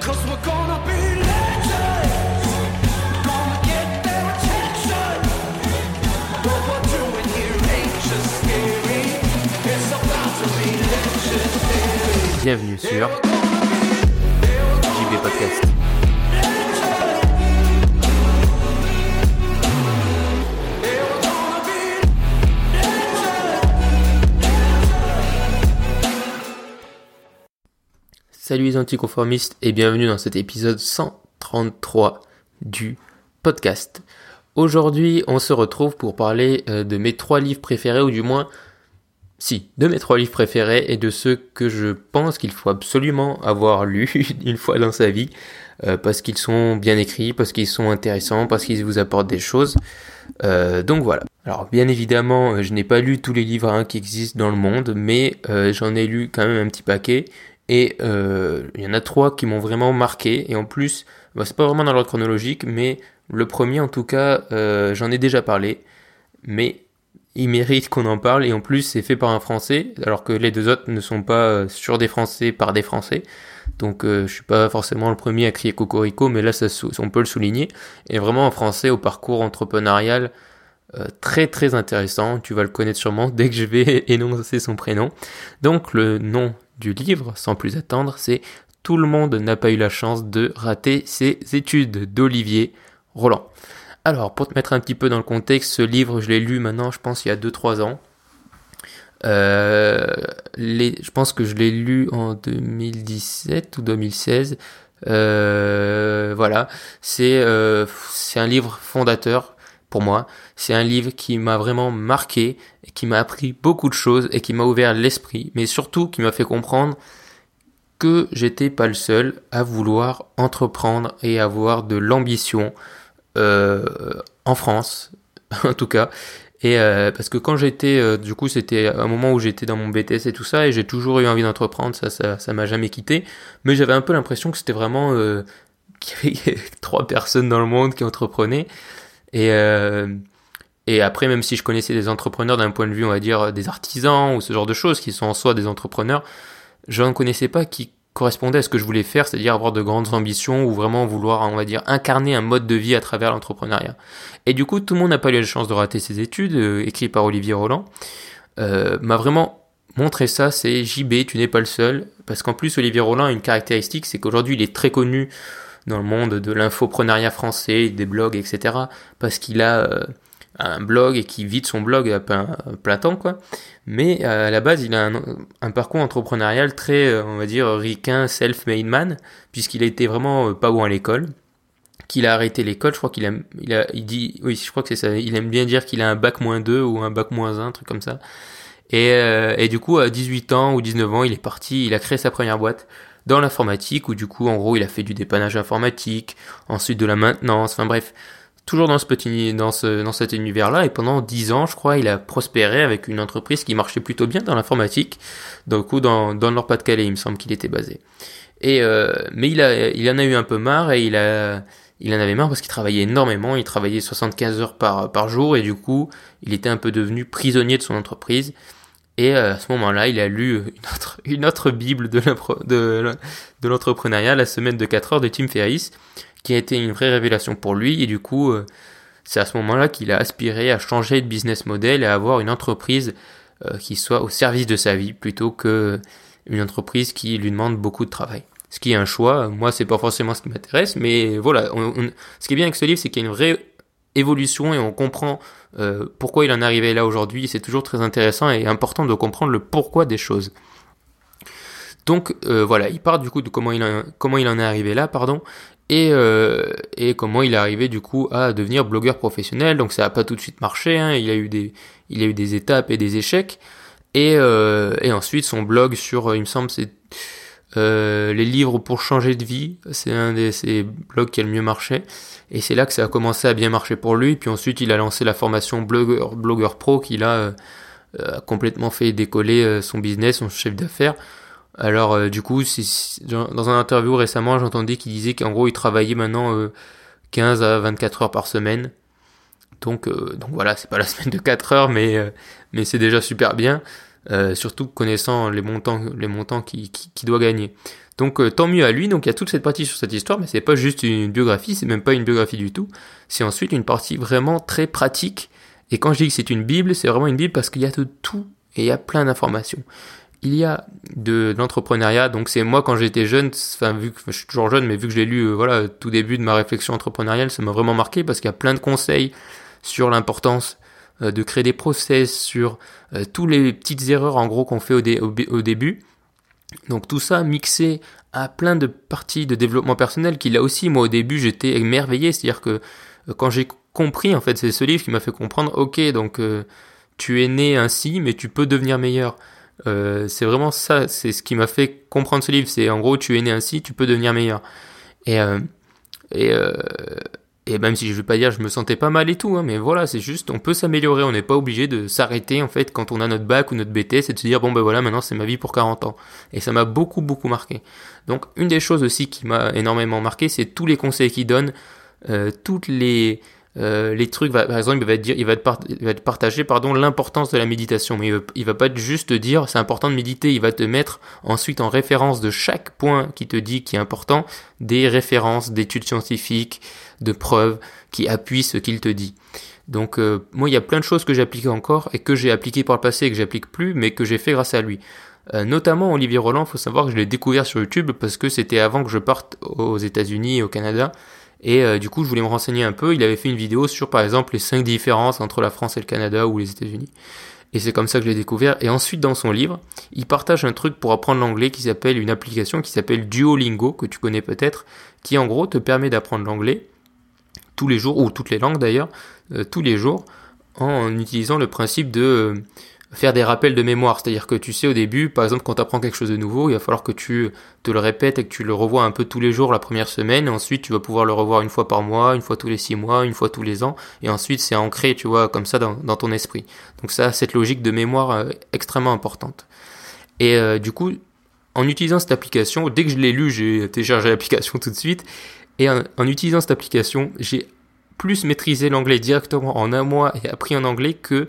Bienvenue sur We're gonna be JB Podcast. Salut les anticonformistes et bienvenue dans cet épisode 133 du podcast. Aujourd'hui, on se retrouve pour parler euh, de mes trois livres préférés, ou du moins, si, de mes trois livres préférés et de ceux que je pense qu'il faut absolument avoir lus une fois dans sa vie, euh, parce qu'ils sont bien écrits, parce qu'ils sont intéressants, parce qu'ils vous apportent des choses. Euh, donc voilà. Alors bien évidemment, je n'ai pas lu tous les livres hein, qui existent dans le monde, mais j'en ai lu quand même un petit paquet. Et euh, il y en a trois qui m'ont vraiment marqué. Et en plus, bah, c'est pas vraiment dans l'ordre chronologique, mais le premier en tout cas, euh, j'en ai déjà parlé. Mais il mérite qu'on en parle. Et en plus, c'est fait par un Français, alors que les deux autres ne sont pas euh, sur des Français par des Français. Donc euh, je suis pas forcément le premier à crier Cocorico, mais là ça, on peut le souligner. Et vraiment un Français au parcours entrepreneurial très très intéressant. Tu vas le connaître sûrement dès que je vais énoncer son prénom. Donc le nom du livre, sans plus attendre, c'est Tout le monde n'a pas eu la chance de rater ses études d'Olivier Roland. Alors, pour te mettre un petit peu dans le contexte, ce livre, je l'ai lu maintenant, je pense, il y a 2-3 ans. Euh, je pense que je l'ai lu en 2017 ou 2016. Euh, voilà, euh, c'est un livre fondateur pour moi. C'est un livre qui m'a vraiment marqué, et qui m'a appris beaucoup de choses et qui m'a ouvert l'esprit, mais surtout qui m'a fait comprendre que j'étais pas le seul à vouloir entreprendre et avoir de l'ambition euh, en France, en tout cas. Et euh, parce que quand j'étais, euh, du coup, c'était un moment où j'étais dans mon BTS et tout ça, et j'ai toujours eu envie d'entreprendre, ça, ça, ça m'a jamais quitté. Mais j'avais un peu l'impression que c'était vraiment euh, qu'il y avait trois personnes dans le monde qui entreprenaient. Et euh, et après, même si je connaissais des entrepreneurs d'un point de vue, on va dire, des artisans ou ce genre de choses qui sont en soi des entrepreneurs, je ne connaissais pas qui correspondait à ce que je voulais faire, c'est-à-dire avoir de grandes ambitions ou vraiment vouloir, on va dire, incarner un mode de vie à travers l'entrepreneuriat. Et du coup, tout le monde n'a pas eu la chance de rater ses études, euh, écrit par Olivier Roland, euh, m'a vraiment montré ça, c'est JB, tu n'es pas le seul, parce qu'en plus, Olivier Roland a une caractéristique, c'est qu'aujourd'hui, il est très connu dans le monde de l'infoprenariat français, des blogs, etc., parce qu'il a euh, un blog et qui vide son blog à plein, à plein temps, quoi. Mais euh, à la base, il a un, parcours entrepreneurial très, euh, on va dire, ricain, self-made man, puisqu'il a été vraiment euh, pas bon à l'école, qu'il a arrêté l'école, je crois qu'il a, il a, il dit, oui, je crois que c'est ça, il aime bien dire qu'il a un bac moins 2 ou un bac moins 1, un truc comme ça. Euh, et du coup, à 18 ans ou 19 ans, il est parti, il a créé sa première boîte dans l'informatique, où du coup, en gros, il a fait du dépannage informatique, ensuite de la maintenance, enfin bref, toujours dans ce petit, dans ce, dans cet univers-là, et pendant 10 ans, je crois, il a prospéré avec une entreprise qui marchait plutôt bien dans l'informatique, du coup, dans, dans le Nord-Pas-de-Calais, il me semble qu'il était basé. Et, euh, mais il a, il en a eu un peu marre, et il a, il en avait marre parce qu'il travaillait énormément, il travaillait 75 heures par, par jour, et du coup, il était un peu devenu prisonnier de son entreprise. Et euh, à ce moment-là, il a lu une autre, bible de l'entrepreneuriat, La semaine de 4 heures de Tim Ferriss, qui a été une vraie révélation pour lui. Et du coup, euh, c'est à ce moment-là qu'il a aspiré à changer de business model et à avoir une entreprise euh, qui soit au service de sa vie plutôt que une entreprise qui lui demande beaucoup de travail. Ce qui est un choix. Moi, c'est pas forcément ce qui m'intéresse, mais voilà. ce qui est bien avec ce livre, c'est qu'il y a une vraie évolution et on comprend euh, pourquoi il en est arrivé là aujourd'hui. C'est toujours très intéressant et important de comprendre le pourquoi des choses. Donc euh, voilà, il part du coup de comment il, en, comment il en est arrivé là, pardon, et, euh, et comment il est arrivé du coup à devenir blogueur professionnel. Donc ça n'a pas tout de suite marché, hein, il, a eu des, il a eu des étapes et des échecs. Et, et ensuite son blog sur, il me semble, c'est euh, les livres pour changer de vie, c'est un des ses blogs qui a le mieux marché. Et c'est là que ça a commencé à bien marcher pour lui. Puis ensuite, il a lancé la formation blogueur, blogueur pro qui là euh, a complètement fait décoller euh, son business, son chef d'affaires. Alors euh, du coup, dans un interview récemment, j'entendais qu'il disait qu'en gros, il travaillait maintenant euh, 15 à 24 heures par semaine. Donc, euh, donc voilà, c'est pas la semaine de 4 heures, mais, euh, mais c'est déjà super bien. Euh, surtout connaissant les montants, les montants qu'il qui, qui doit gagner. Donc euh, tant mieux à lui. Donc il y a toute cette partie sur cette histoire, mais c'est pas juste une biographie, c'est même pas une biographie du tout. C'est ensuite une partie vraiment très pratique. Et quand je dis que c'est une bible, c'est vraiment une bible parce qu'il y a de tout et il y a plein d'informations. Il y a de, l'entrepreneuriat, donc c'est moi quand j'étais jeune, enfin vu que je suis toujours jeune, mais vu que j'ai lu euh, voilà tout début de ma réflexion entrepreneuriale, ça m'a vraiment marqué parce qu'il y a plein de conseils sur l'importance de créer des process, sur euh, toutes les petites erreurs en gros qu'on fait au, au, début. Donc tout ça mixé à plein de parties de développement personnel qui là aussi moi au début j'étais émerveillé, c'est-à-dire que quand j'ai compris en fait c'est ce livre qui m'a fait comprendre ok donc tu es né ainsi mais tu peux devenir meilleur. Euh, c'est vraiment ça, c'est ce qui m'a fait comprendre ce livre. C'est en gros, tu es né ainsi, tu peux devenir meilleur. Et euh, et euh, et même si je veux pas dire, je me sentais pas mal et tout, hein, mais voilà, c'est juste, on peut s'améliorer. On n'est pas obligé de s'arrêter en fait quand on a notre bac ou notre BTS et de se dire bon ben voilà, maintenant c'est ma vie pour 40 ans. Et ça m'a beaucoup beaucoup marqué. Donc une des choses aussi qui m'a énormément marqué, c'est tous les conseils qu'il donne, toutes les euh, les trucs, par exemple, il va te dire, il va te, partager, pardon, l'importance de la méditation, mais il va, va pas juste te dire c'est important de méditer, il va te mettre ensuite en référence de chaque point qui te dit qui est important, des références d'études scientifiques, de preuves qui appuient ce qu'il te dit. Donc euh, moi, il y a plein de choses que j'applique encore et que j'ai appliquées par le passé et que j'applique plus, mais que j'ai fait grâce à lui. Euh, notamment Olivier Roland, faut savoir que je l'ai découvert sur YouTube parce que c'était avant que je parte aux États-Unis et au Canada. Et euh, du coup, je voulais me renseigner un peu. Il avait fait une vidéo sur, par exemple, les cinq différences entre la France et le Canada ou les États-Unis. Et c'est comme ça que je l'ai découvert. Et ensuite, dans son livre, il partage un truc pour apprendre l'anglais qui s'appelle une application qui s'appelle Duolingo, que tu connais peut-être, qui en gros te permet d'apprendre l'anglais tous les jours, ou toutes les langues d'ailleurs, euh, tous les jours, en utilisant le principe de euh, faire des rappels de mémoire. C'est-à-dire que tu sais au début, par exemple, quand tu apprends quelque chose de nouveau, il va falloir que tu te le répètes et que tu le revois un peu tous les jours la première semaine. Et ensuite, tu vas pouvoir le revoir une fois par mois, une fois tous les six mois, une fois tous les ans. Et ensuite, c'est ancré, tu vois, comme ça dans, ton esprit. Donc ça, cette logique de mémoire euh, extrêmement importante. Et euh, du coup, en utilisant cette application, dès que je l'ai lu, j'ai téléchargé l'application tout de suite. Et en, en utilisant cette application, j'ai plus maîtrisé l'anglais directement en un mois et appris en anglais que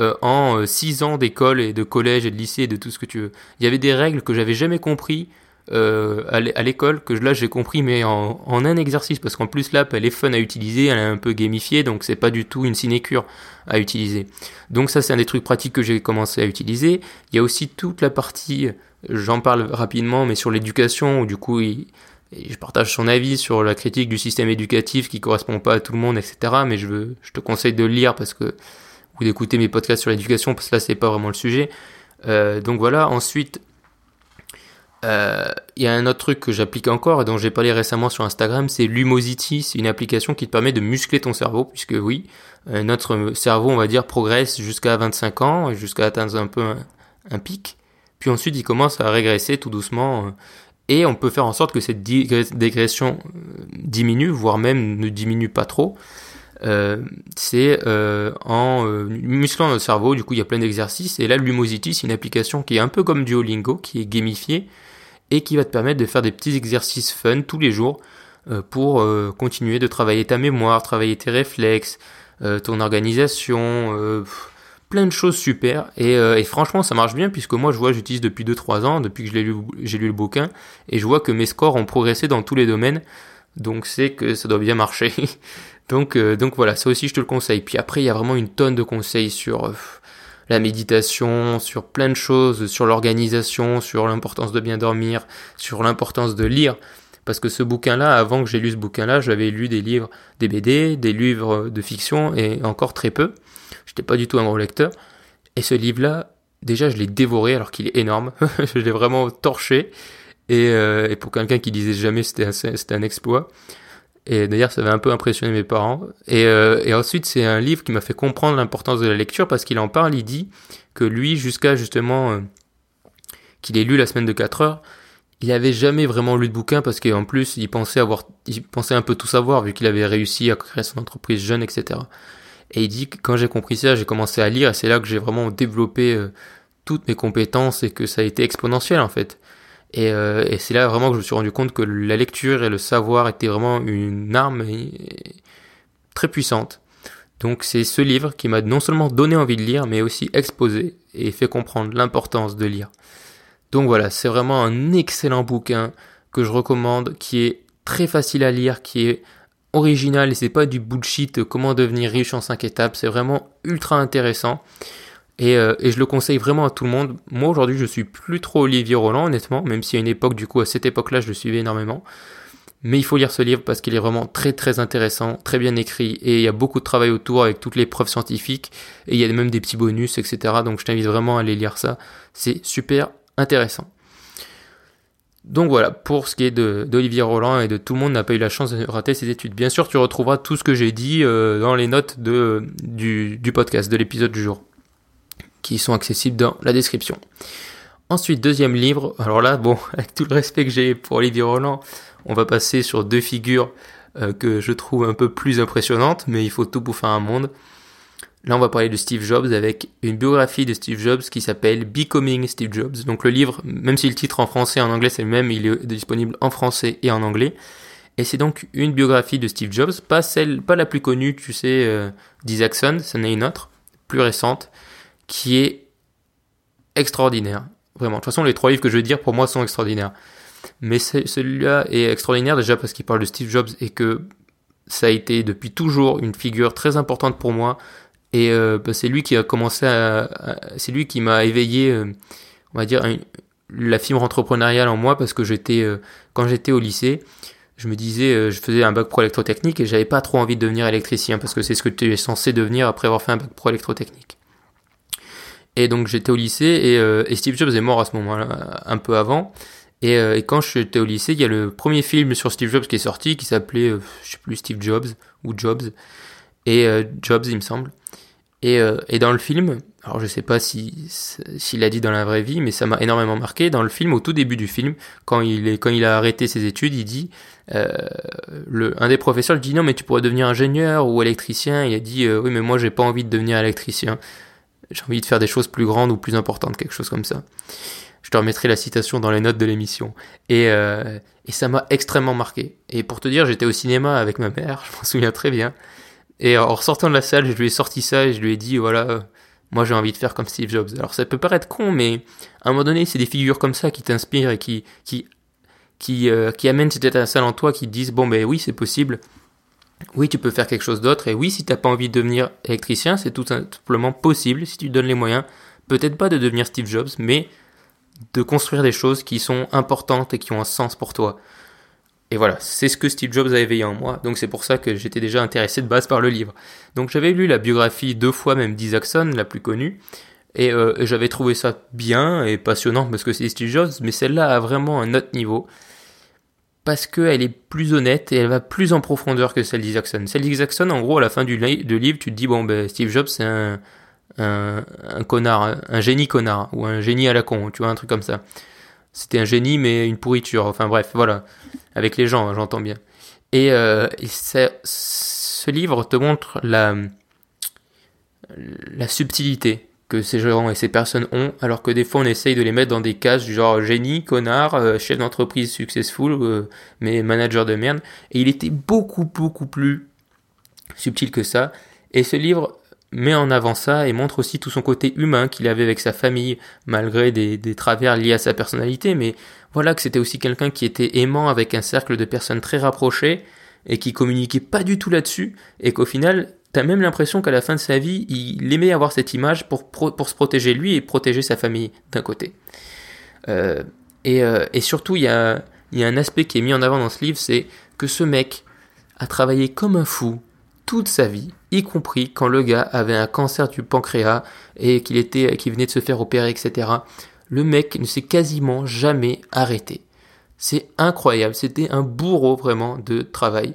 euh, en 6 euh, ans d'école et de collège et de lycée et de tout ce que tu veux. Il y avait des règles que j'avais jamais compris euh, à l'école que là j'ai compris mais en, un exercice parce qu'en plus l'app elle est fun à utiliser, elle est un peu gamifiée donc c'est pas du tout une sinécure à utiliser. Donc ça c'est un des trucs pratiques que j'ai commencé à utiliser. Il y a aussi toute la partie, j'en parle rapidement mais sur l'éducation où du coup je partage son avis sur la critique du système éducatif qui correspond pas à tout le monde etc. Mais je veux, je te conseille de le lire parce que ou d'écouter mes podcasts sur l'éducation parce que là c'est pas vraiment le sujet. Euh, donc voilà, ensuite euh, il y a un autre truc que j'applique encore et dont j'ai parlé récemment sur Instagram, c'est Lumosity, c'est une application qui te permet de muscler ton cerveau, puisque oui, euh, notre cerveau, on va dire, progresse jusqu'à 25 ans, jusqu'à atteindre un peu un, pic, puis ensuite il commence à régresser tout doucement, et on peut faire en sorte que cette dégression diminue, voire même ne diminue pas trop, euh, c'est euh, en euh, musclant notre cerveau, du coup il y a plein d'exercices, et là Lumosity c'est une application qui est un peu comme Duolingo, qui est gamifiée, et qui va te permettre de faire des petits exercices fun tous les jours pour continuer de travailler ta mémoire, travailler tes réflexes, ton organisation, plein de choses super, et, et, franchement ça marche bien, puisque moi je vois j'utilise depuis 2-3 ans, depuis que j'ai lu, lu le bouquin, et je vois que mes scores ont progressé dans tous les domaines, donc c'est que ça doit bien marcher. Donc, euh, donc voilà, ça aussi je te le conseille. Puis après, il y a vraiment une tonne de conseils sur euh, la méditation, sur plein de choses, sur l'organisation, sur l'importance de bien dormir, sur l'importance de lire. Parce que ce bouquin-là, avant que j'ai lu ce bouquin-là, j'avais lu des livres, des BD, des livres de fiction et encore très peu. J'étais pas du tout un gros lecteur. Et ce livre-là, déjà, je l'ai dévoré alors qu'il est énorme. je l'ai vraiment torché. Et, euh, pour quelqu'un qui disait jamais, c'était un exploit. Et d'ailleurs, ça avait un peu impressionné mes parents. Et, euh, et ensuite, c'est un livre qui m'a fait comprendre l'importance de la lecture parce qu'il en parle. Il dit que lui, jusqu'à justement euh, qu'il ait lu la semaine de 4 heures, il avait jamais vraiment lu de bouquin parce qu'en plus, il pensait avoir, il pensait un peu tout savoir vu qu'il avait réussi à créer son entreprise jeune, etc. Et il dit que quand j'ai compris ça, j'ai commencé à lire et c'est là que j'ai vraiment développé euh, toutes mes compétences et que ça a été exponentiel en fait. Euh, et, c'est là vraiment que je me suis rendu compte que la lecture et le savoir étaient vraiment une arme très puissante. Donc c'est ce livre qui m'a non seulement donné envie de lire, mais aussi exposé et fait comprendre l'importance de lire. Donc voilà, c'est vraiment un excellent bouquin que je recommande, qui est très facile à lire, qui est original et c'est pas du bullshit comment devenir riche en 5 étapes, c'est vraiment ultra intéressant. Et, euh, et, je le conseille vraiment à tout le monde. Moi aujourd'hui je suis plus trop Olivier Roland honnêtement, même si à une époque du coup à cette époque-là je le suivais énormément. Mais il faut lire ce livre parce qu'il est vraiment très très intéressant, très bien écrit et il y a beaucoup de travail autour avec toutes les preuves scientifiques et il y a même des petits bonus etc. Donc je t'invite vraiment à aller lire ça. C'est super intéressant. Donc voilà, pour ce qui est d'Olivier Roland et de tout le monde n'a pas eu la chance de rater ses études. Bien sûr, tu retrouveras tout ce que j'ai dit euh, dans les notes de, du, du podcast, de l'épisode du jour, qui sont accessibles dans la description. Ensuite, deuxième livre. Alors là, bon, avec tout le respect que j'ai pour Olivier Roland, on va passer sur deux figures euh, que je trouve un peu plus impressionnantes, mais il faut tout pour faire un monde. Là, on va parler de Steve Jobs avec une biographie de Steve Jobs qui s'appelle Becoming Steve Jobs. Donc le livre, même si le titre en français et en anglais c'est le même, il est disponible en français et en anglais. Et c'est donc une biographie de Steve Jobs, pas celle, pas la plus connue, tu sais, euh, d'Isaacson, c'en est une autre, plus récente, qui est extraordinaire. Vraiment. De toute façon, les trois livres que je vais dire pour moi sont extraordinaires. Mais celui-là est extraordinaire déjà parce qu'il parle de Steve Jobs et que ça a été depuis toujours une figure très importante pour moi et euh, bah, c'est lui qui a commencé à, c'est lui qui m'a éveillé, euh, on va dire, la fibre entrepreneuriale en moi parce que j'étais, euh, quand j'étais au lycée, je me disais, je faisais un bac pro électrotechnique et j'avais pas trop envie de devenir électricien parce que c'est ce que tu es censé devenir après avoir fait un bac pro électrotechnique. Et donc j'étais au lycée et, et, Steve Jobs est mort à ce moment-là, un peu avant. Et, et quand j'étais au lycée, il y a le premier film sur Steve Jobs qui est sorti qui s'appelait, je sais plus, Steve Jobs ou Jobs. Et Jobs, il me semble. Et, euh, et, dans le film, alors je sais pas si s'il l'a dit dans la vraie vie, mais ça m'a énormément marqué. Dans le film, au tout début du film, quand il est quand il a arrêté ses études, il dit, euh, le un des professeurs lui dit non mais tu pourrais devenir ingénieur ou électricien. Il a dit euh, oui mais moi j'ai pas envie de devenir électricien. J'ai envie de faire des choses plus grandes ou plus importantes, quelque chose comme ça. Je te remettrai la citation dans les notes de l'émission. Et, euh, et ça m'a extrêmement marqué. Et pour te dire, j'étais au cinéma avec ma mère, je m'en souviens très bien. Et en ressortant de la salle, je lui ai sorti ça et je lui ai dit, voilà, moi j'ai envie de faire comme Steve Jobs. Alors ça peut paraître con, mais à un moment donné, c'est des figures comme ça qui t'inspirent et qui, qui, qui, euh, qui amènent cette étincelle en toi, qui te disent, bon ben oui, c'est possible. Oui, tu peux faire quelque chose d'autre. Et oui, si t'as pas envie de devenir électricien, c'est tout simplement possible si tu donnes les moyens. Peut-être pas de devenir Steve Jobs, mais de construire des choses qui sont importantes et qui ont un sens pour toi. Et voilà, c'est ce que Steve Jobs a éveillé en moi, donc c'est pour ça que j'étais déjà intéressé de base par le livre. Donc j'avais lu la biographie deux fois même d'Isaacson, la plus connue, euh, et, j'avais trouvé ça bien et passionnant parce que c'est Steve Jobs, mais celle-là a vraiment un autre niveau, parce qu'elle est plus honnête et elle va plus en profondeur que celle d'Isaacson. Celle d'Isaacson, en gros, à la fin du livre, tu te dis, bon, ben, Steve Jobs, c'est un connard, un génie connard, ou un génie à la con, tu vois, un truc comme ça c'était un génie mais une pourriture. Enfin bref, voilà. Avec les gens, hein, j'entends bien. Et, euh, ce livre te montre la, la subtilité que ces gens et ces personnes ont, alors que des fois on essaye de les mettre dans des cases du genre génie, connard, euh, chef d'entreprise successful, euh, mais manager de merde. Et il était beaucoup, beaucoup plus subtil que ça. Et ce livre met en avant ça et montre aussi tout son côté humain qu'il avait avec sa famille, malgré des, des travers liés à sa personnalité, mais voilà que c'était aussi quelqu'un qui était aimant avec un cercle de personnes très rapprochées et qui communiquait pas du tout là-dessus, et qu'au final, t'as même l'impression qu'à la fin de sa vie, il aimait avoir cette image pour, pour se protéger lui et protéger sa famille d'un côté. Euh, et, euh, et, surtout, il y a, y a un aspect qui est mis en avant dans ce livre, c'est que ce mec a travaillé comme un fou toute sa vie, y compris quand le gars avait un cancer du pancréas et qu'il était, qu'il venait de se faire opérer, etc. Le mec ne s'est quasiment jamais arrêté. C'est incroyable. C'était un bourreau vraiment de travail.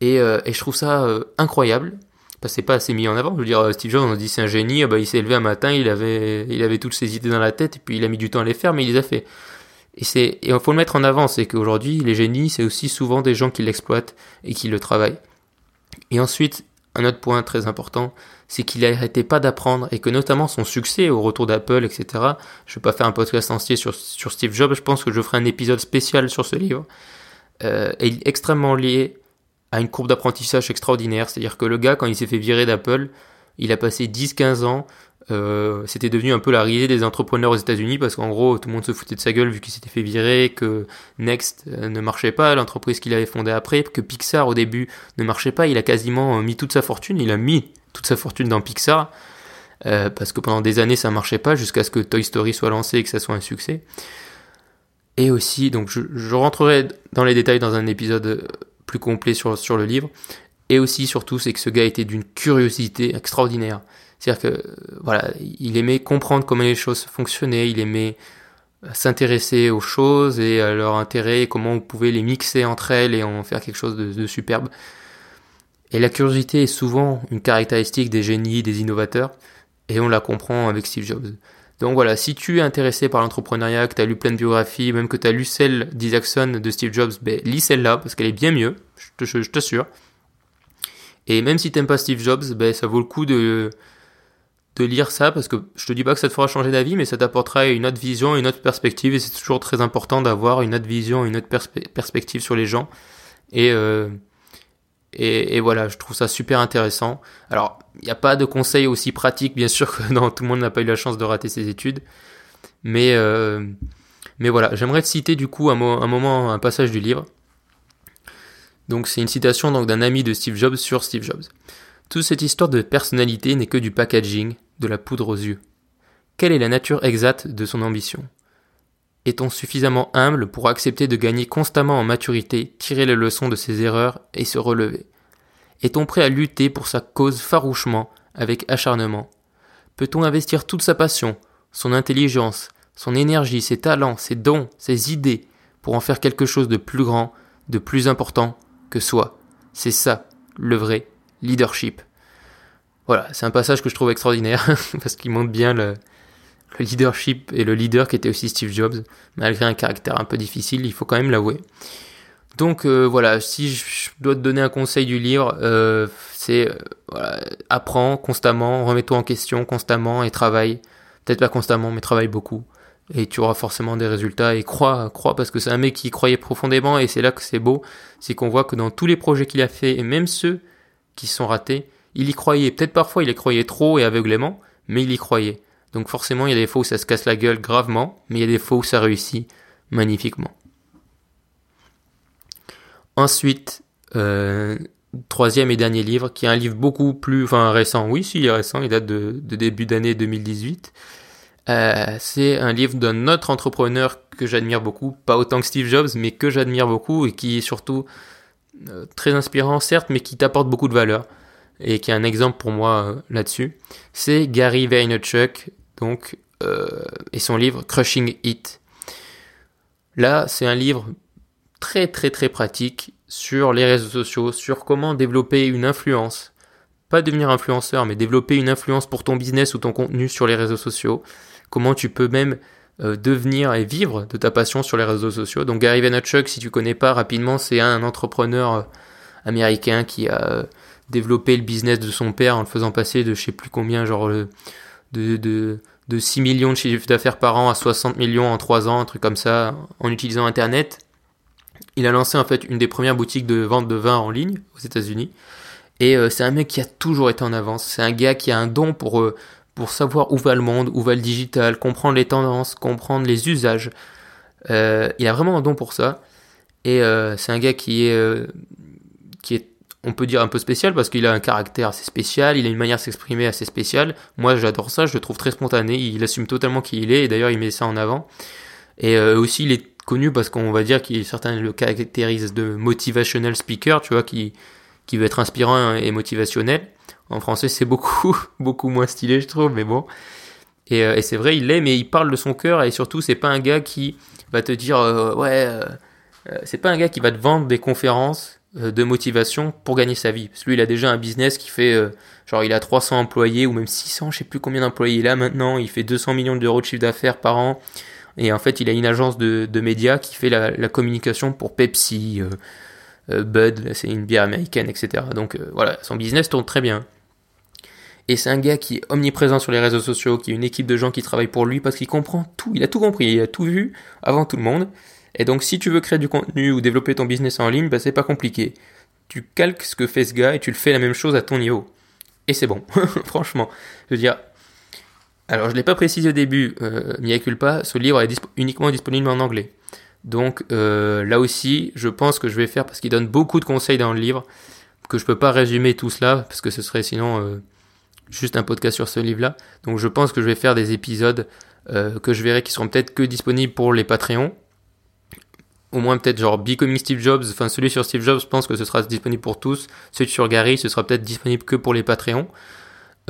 Et, euh, et je trouve ça incroyable. C'est pas assez mis en avant. Je veux dire, Steve Jobs, on dit c'est un génie. Ah bah, il s'est levé un matin, il avait, il avait toutes ses idées dans la tête et puis il a mis du temps à les faire, mais il les a fait. Et c'est, et il faut le mettre en avant, c'est qu'aujourd'hui, les génies, c'est aussi souvent des gens qui l'exploitent et qui le travaillent. Et ensuite, un autre point très important, c'est qu'il n'arrêtait pas d'apprendre et que notamment son succès au retour d'Apple, etc. Je ne vais pas faire un podcast entier sur, sur Steve Jobs, je pense que je ferai un épisode spécial sur ce livre. Euh, est extrêmement lié à une courbe d'apprentissage extraordinaire. C'est-à-dire que le gars, quand il s'est fait virer d'Apple, il a passé 10-15 ans euh, c'était devenu un peu la risée des entrepreneurs aux États-Unis parce qu'en gros tout le monde se foutait de sa gueule vu qu'il s'était fait virer, que Next euh, ne marchait pas, l'entreprise qu'il avait fondée après, que Pixar au début ne marchait pas. Il a quasiment mis toute sa fortune, il a mis toute sa fortune dans Pixar euh, parce que pendant des années ça marchait pas jusqu'à ce que Toy Story soit lancé et que ça soit un succès. Et aussi, donc je, je rentrerai dans les détails dans un épisode plus complet sur, le livre. Et aussi, surtout, c'est que ce gars était d'une curiosité extraordinaire. C'est-à-dire que, voilà, il aimait comprendre comment les choses fonctionnaient, il aimait s'intéresser aux choses et à leur intérêt, comment on pouvait les mixer entre elles et en faire quelque chose de superbe. Et la curiosité est souvent une caractéristique des génies, des innovateurs, et on la comprend avec Steve Jobs. Donc voilà, si tu es intéressé par l'entrepreneuriat, que tu as lu plein de biographies, même que tu as lu celle d'Isaacson de Steve Jobs, ben, lis celle-là, parce qu'elle est bien mieux, je t'assure. Et même si t'aimes pas Steve Jobs, ben, ça vaut le coup de, de lire ça, parce que je te dis pas que ça te fera changer d'avis, mais ça t'apportera une autre vision, une autre perspective, et c'est toujours très important d'avoir une autre vision, une autre perspective sur les gens. Et, euh, et, voilà, je trouve ça super intéressant. Alors, il n'y a pas de conseils aussi pratiques, bien sûr, que non, tout le monde n'a pas eu la chance de rater ses études. Mais, euh, voilà, j'aimerais te citer du coup un, un, moment, un passage du livre. Donc c'est une citation d'un ami de Steve Jobs sur Steve Jobs. Toute cette histoire de personnalité n'est que du packaging, de la poudre aux yeux. Quelle est la nature exacte de son ambition? Est-on suffisamment humble pour accepter de gagner constamment en maturité, tirer les leçons de ses erreurs et se relever. Est-on prêt à lutter pour sa cause farouchement, avec acharnement? Peut-on investir toute sa passion, son intelligence, son énergie, ses talents, ses dons, ses idées, pour en faire quelque chose de plus grand, de plus important que soi? C'est ça, le vrai leadership. Voilà, c'est un passage que je trouve extraordinaire, parce qu'il montre bien le, le leadership et le leader qui était aussi Steve Jobs, malgré un caractère un peu difficile, il faut quand même l'avouer. Donc euh, voilà, si je dois te donner un conseil du livre, euh, c'est euh, apprends constamment, remets-toi en question constamment et travaille. Peut-être pas constamment, mais travaille beaucoup. Et tu auras forcément des résultats. Et crois, crois, parce que c'est un mec qui croyait profondément, et c'est là que c'est beau, c'est qu'on voit que dans tous les projets qu'il a fait, et même ceux qui sont ratés, il y croyait. Peut-être parfois il y croyait trop et aveuglément, mais il y croyait. Donc forcément, il y a des fois où ça se casse la gueule gravement, mais il y a des fois où ça réussit magnifiquement. Ensuite, euh, troisième et dernier livre, qui est un livre beaucoup plus, enfin récent, oui, si, il est récent, il date de, début d'année 2018. Euh, c'est un livre d'un autre entrepreneur que j'admire beaucoup, pas autant que Steve Jobs, mais que j'admire beaucoup et qui est surtout euh, très inspirant, certes, mais qui t'apporte beaucoup de valeur et qui est un exemple pour moi là-dessus. C'est Gary Vaynerchuk, donc, euh, et son livre Crushing It. Là, c'est un livre très très très pratique sur les réseaux sociaux, sur comment développer une influence. Pas devenir influenceur, mais développer une influence pour ton business ou ton contenu sur les réseaux sociaux. Comment tu peux même euh, devenir et vivre de ta passion sur les réseaux sociaux. Donc Gary Vaynerchuk, si tu connais pas rapidement, c'est un entrepreneur euh, américain qui a développé le business de son père en le faisant passer de je sais plus combien, genre de, de, de 6 millions de chiffre d'affaires par an à 60 millions en 3 ans, un truc comme ça, en utilisant Internet. Il a lancé en fait une des premières boutiques de vente de vin en ligne aux États-Unis. Et c'est un mec qui a toujours été en avance. C'est un gars qui a un don pour pour savoir où va le monde, où va le digital, comprendre les tendances, comprendre les usages. Euh, il a vraiment un don pour ça. Et euh, c'est un gars qui est, euh, qui est, on peut dire, un peu spécial parce qu'il a un caractère assez spécial, il a une manière de s'exprimer assez spéciale. Moi, j'adore ça, je le trouve très spontané, il assume totalement qui il est, et d'ailleurs, il met ça en avant. Et euh, aussi, il est connu parce qu'on va dire qu'il certains le caractérisent de motivational speaker, tu vois, qui, qui veut être inspirant et motivationnel. En français, c'est beaucoup, beaucoup moins stylé, je trouve, mais bon. Et, euh, c'est vrai, il l'est, mais il parle de son cœur et surtout, c'est pas un gars qui va te dire, euh, ouais, c'est pas un gars qui va te vendre des conférences de motivation pour gagner sa vie. Parce que lui, il a déjà un business qui fait, genre, il a 300 employés ou même 600, je sais plus combien d'employés il a maintenant. Il fait 200 millions d'euros de chiffre d'affaires par an. Et en fait, il a une agence de, médias qui fait la, la communication pour Pepsi, Bud, c'est une bière américaine, etc. Donc voilà, son business tourne très bien. Et c'est un gars qui est omniprésent sur les réseaux sociaux, qui a une équipe de gens qui travaillent pour lui parce qu'il comprend tout, il a tout compris, il a tout vu avant tout le monde. Et donc si tu veux créer du contenu ou développer ton business en ligne, bah c'est pas compliqué. Tu calques ce que fait ce gars et tu le fais la même chose à ton niveau. Et c'est bon, franchement. Je veux dire, Alors, je l'ai pas précisé au début, euh, mea culpa, ce livre est uniquement disponible en anglais. Donc euh, là aussi, je pense que je vais faire, parce qu'il donne beaucoup de conseils dans le livre, que je peux pas résumer tout cela, parce que ce serait sinon euh, juste un podcast sur ce livre-là. Donc je pense que je vais faire des épisodes euh, que je verrai qui seront peut-être que disponibles pour les Patreons. Au moins peut-être genre Becoming Steve Jobs, enfin celui sur Steve Jobs, je pense que ce sera disponible pour tous. Celui sur Gary, ce sera peut-être disponible que pour les Patreons.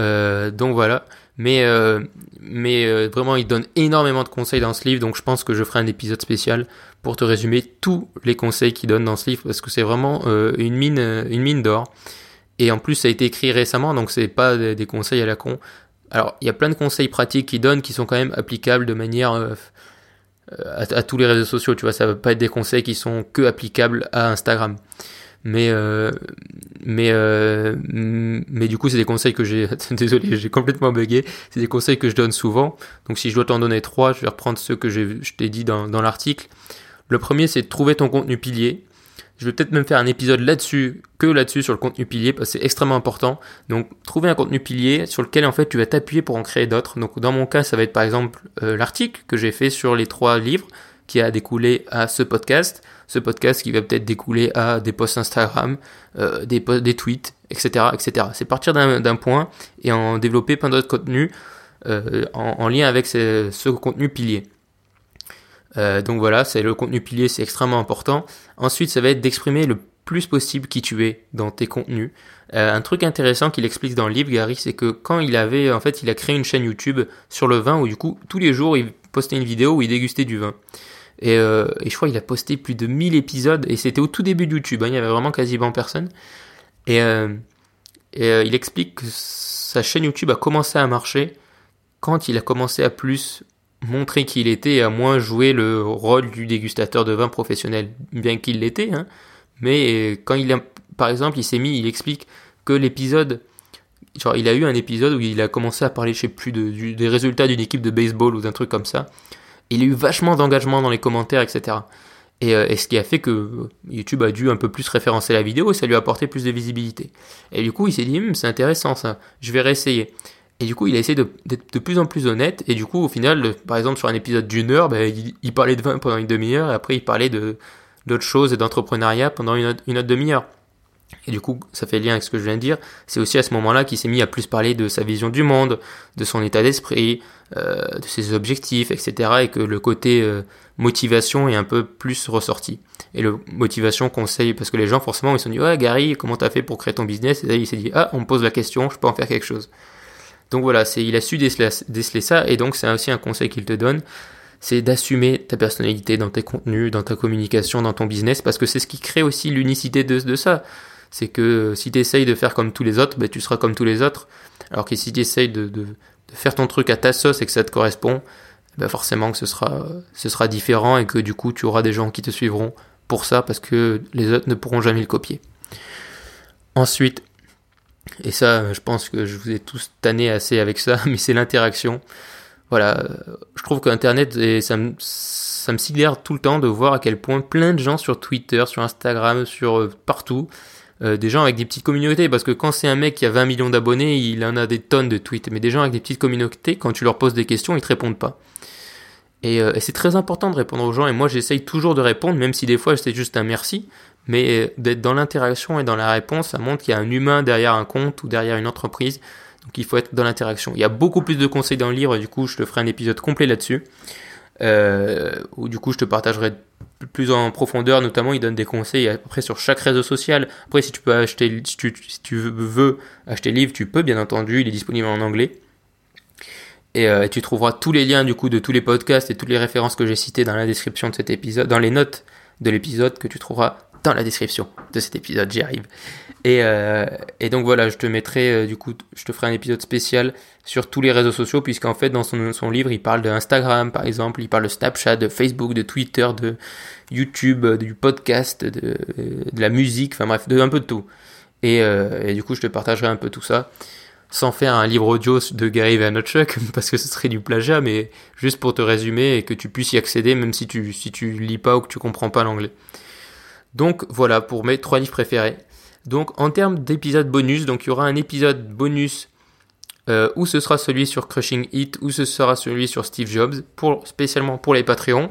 Euh, donc voilà. Mais, euh, euh, vraiment, il donne énormément de conseils dans ce livre, donc je pense que je ferai un épisode spécial pour te résumer tous les conseils qu'il donne dans ce livre, parce que c'est vraiment une mine, une mine d'or. Et en plus, ça a été écrit récemment, donc c'est pas des, conseils à la con. Alors, il y a plein de conseils pratiques qu'il donne qui sont quand même applicables de manière à, à tous les réseaux sociaux. Tu vois, ça va pas être des conseils qui sont que applicables à Instagram. Mais euh, mais euh, mais du coup, c'est des conseils que j'ai. Désolé, j'ai complètement bugué. C'est des conseils que je donne souvent. Donc, si je dois t'en donner trois, je vais reprendre ceux que je t'ai dit dans, dans l'article. Le premier, c'est de trouver ton contenu pilier. Je vais peut-être même faire un épisode là-dessus, que là-dessus sur le contenu pilier, parce que c'est extrêmement important. Donc, trouver un contenu pilier sur lequel en fait tu vas t'appuyer pour en créer d'autres. Donc, dans mon cas, ça va être par exemple euh, l'article que j'ai fait sur les trois livres qui a découlé à ce podcast. Ce podcast qui va peut-être découler à des posts Instagram, euh, des, posts, des tweets, etc., etc. C'est partir d'un point et en développer plein d'autres contenus euh, en, en lien avec ce, ce contenu pilier. Euh, donc voilà, c'est le contenu pilier, c'est extrêmement important. Ensuite, ça va être d'exprimer le plus possible qui tu es dans tes contenus. Euh, un truc intéressant qu'il explique dans le livre, Gary, c'est que quand il avait, en fait, il a créé une chaîne YouTube sur le vin où du coup, tous les jours, il postait une vidéo où il dégustait du vin. Et, euh, je crois qu'il a posté plus de 1000 épisodes et c'était au tout début de YouTube, hein, il y avait vraiment quasiment personne. Et, il explique que sa chaîne YouTube a commencé à marcher quand il a commencé à plus montrer qui il était et à moins jouer le rôle du dégustateur de vin professionnel, bien qu'il l'était. Hein. Mais quand il a, par exemple, il s'est mis, il explique que l'épisode, genre il a eu un épisode où il a commencé à parler, je sais plus, de, des résultats d'une équipe de baseball ou d'un truc comme ça. Il a eu vachement d'engagement dans les commentaires, etc. Et, euh, et, ce qui a fait que YouTube a dû un peu plus référencer la vidéo et ça lui a apporté plus de visibilité. Et du coup, il s'est dit, hm, c'est intéressant ça, je vais réessayer. Et du coup, il a essayé d'être de plus en plus honnête. Et du coup, au final, par exemple, sur un épisode d'une heure, ben, il, parlait de vin pendant une demi-heure et après, il parlait d'autres choses et d'entrepreneuriat pendant une autre, une autre demi-heure. Et du coup, ça fait lien avec ce que je viens de dire. C'est aussi à ce moment-là qu'il s'est mis à plus parler de sa vision du monde, de son état d'esprit, euh, de ses objectifs, etc. Et que le côté euh, motivation est un peu plus ressorti. Et le motivation conseil, parce que les gens, forcément, ils se sont dit, ouais, Gary, comment t'as fait pour créer ton business? Et là, il s'est dit, ah, on me pose la question, je peux en faire quelque chose. Donc voilà, il a su déceler, ça, et donc c'est aussi un conseil qu'il te donne, c'est d'assumer ta personnalité dans tes contenus, dans ta communication, dans ton business, parce que c'est ce qui crée aussi l'unicité de, de ça. C'est que si tu essayes de faire comme tous les autres, ben, tu seras comme tous les autres. Alors que si tu essayes de, faire ton truc à ta sauce et que ça te correspond, ben forcément que ce sera différent et que du coup tu auras des gens qui te suivront pour ça parce que les autres ne pourront jamais le copier. Ensuite, et ça, je pense que je vous ai tous tanné assez avec ça, mais c'est l'interaction. Voilà, je trouve qu'Internet, et ça me, ça me sidère tout le temps de voir à quel point plein de gens sur Twitter, sur Instagram, sur euh, partout, euh, des gens avec des petites communautés, parce que quand c'est un mec qui a 20 millions d'abonnés, il en a des tonnes de tweets, mais des gens avec des petites communautés, quand tu leur poses des questions, ils te répondent pas. Et, euh, et c'est très important de répondre aux gens, et moi j'essaye toujours de répondre, même si des fois c'est juste un merci, mais d'être dans l'interaction et dans la réponse, ça montre qu'il y a un humain derrière un compte ou derrière une entreprise. Donc il faut être dans l'interaction. Il y a beaucoup plus de conseils dans le livre, du coup je te ferai un épisode complet là-dessus. Euh, où du coup je te partagerai plus en profondeur, notamment il donne des conseils après sur chaque réseau social. Après si tu peux acheter, si tu, si tu veux acheter le livre, tu peux bien entendu, il est disponible en anglais. Et, euh, et tu trouveras tous les liens du coup de tous les podcasts et toutes les références que j'ai citées dans la description de cet épisode, dans les notes de l'épisode que tu trouveras dans la description de cet épisode, j'y arrive. Et, euh, donc voilà, je te mettrai, euh, du coup, je te ferai un épisode spécial sur tous les réseaux sociaux, puisqu'en fait, dans son, livre, il parle d'Instagram, par exemple, il parle de Snapchat, de Facebook, de Twitter, de YouTube, du podcast, de, de la musique, enfin bref, de un peu de tout. Et, euh, et, du coup, je te partagerai un peu tout ça, sans faire un livre audio de Gary Vaynerchuk, parce que ce serait du plagiat, mais juste pour te résumer et que tu puisses y accéder, même si tu, si tu lis pas ou que tu comprends pas l'anglais. Donc voilà pour mes trois livres préférés. Donc en termes d'épisodes bonus, donc il y aura un épisode bonus euh, ou ce sera celui sur Crushing It, ou ce sera celui sur Steve Jobs, pour, spécialement pour les Patreons.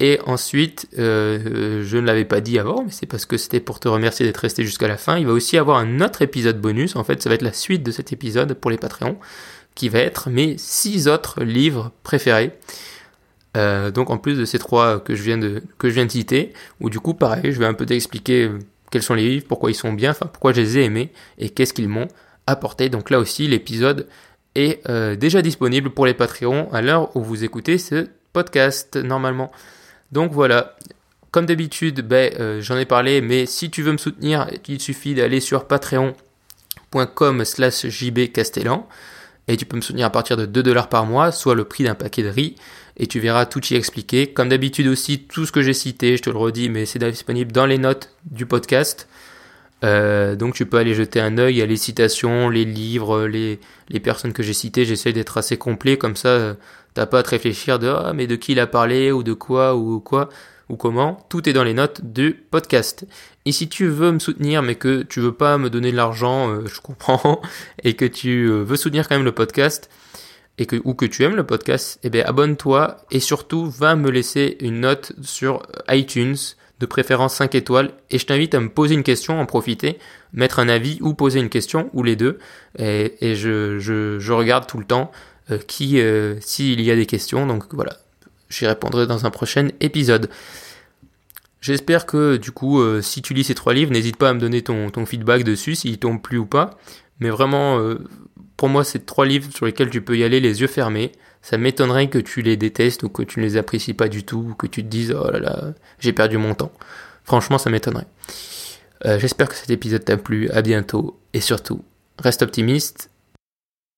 Et ensuite, euh, je ne l'avais pas dit avant, mais c'est parce que c'était pour te remercier d'être resté jusqu'à la fin. Il va aussi avoir un autre épisode bonus. En fait, ça va être la suite de cet épisode pour les Patreons, qui va être mes six autres livres préférés. Euh, donc en plus de ces trois que je viens de citer, où du coup pareil, je vais un peu t'expliquer euh, quels sont les livres, pourquoi ils sont bien, enfin pourquoi je les ai aimés et qu'est-ce qu'ils m'ont apporté. Donc là aussi, l'épisode est euh, déjà disponible pour les Patreons à l'heure où vous écoutez ce podcast normalement. Donc voilà, comme d'habitude, ben, j'en ai parlé, mais si tu veux me soutenir, il suffit d'aller sur patreon.com slash jbcastellan et tu peux me soutenir à partir de 2 dollars par mois, soit le prix d'un paquet de riz, et tu verras tout y expliquer. Comme d'habitude aussi, tout ce que j'ai cité, je te le redis, mais c'est disponible dans les notes du podcast. Euh, donc tu peux aller jeter un œil à les citations, les livres, les, personnes que j'ai citées. J'essaie d'être assez complet, comme ça euh, t'as pas à te réfléchir de ah mais de qui il a parlé ou de quoi ou quoi ou comment. Tout est dans les notes du podcast. Et si tu veux me soutenir mais que tu veux pas me donner de l'argent, euh, je comprends, et que tu veux soutenir quand même le podcast, et que, ou que tu aimes le podcast, eh bien abonne-toi et surtout va me laisser une note sur iTunes, de préférence 5 étoiles, et je t'invite à me poser une question, en profiter, mettre un avis ou poser une question, ou les deux, et, et je, je, je, regarde tout le temps euh, qui, s'il y a des questions, donc voilà, j'y répondrai dans un prochain épisode. J'espère que du coup, euh, si tu lis ces trois livres, n'hésite pas à me donner ton, ton feedback dessus, s'ils t'ont plu ou pas. Mais vraiment, euh, pour moi, c'est trois livres sur lesquels tu peux y aller les yeux fermés. Ça m'étonnerait que tu les détestes ou que tu ne les apprécies pas du tout, ou que tu te dises oh là là, j'ai perdu mon temps. Franchement, ça m'étonnerait. Euh, J'espère que cet épisode t'a plu. À bientôt et surtout, reste optimiste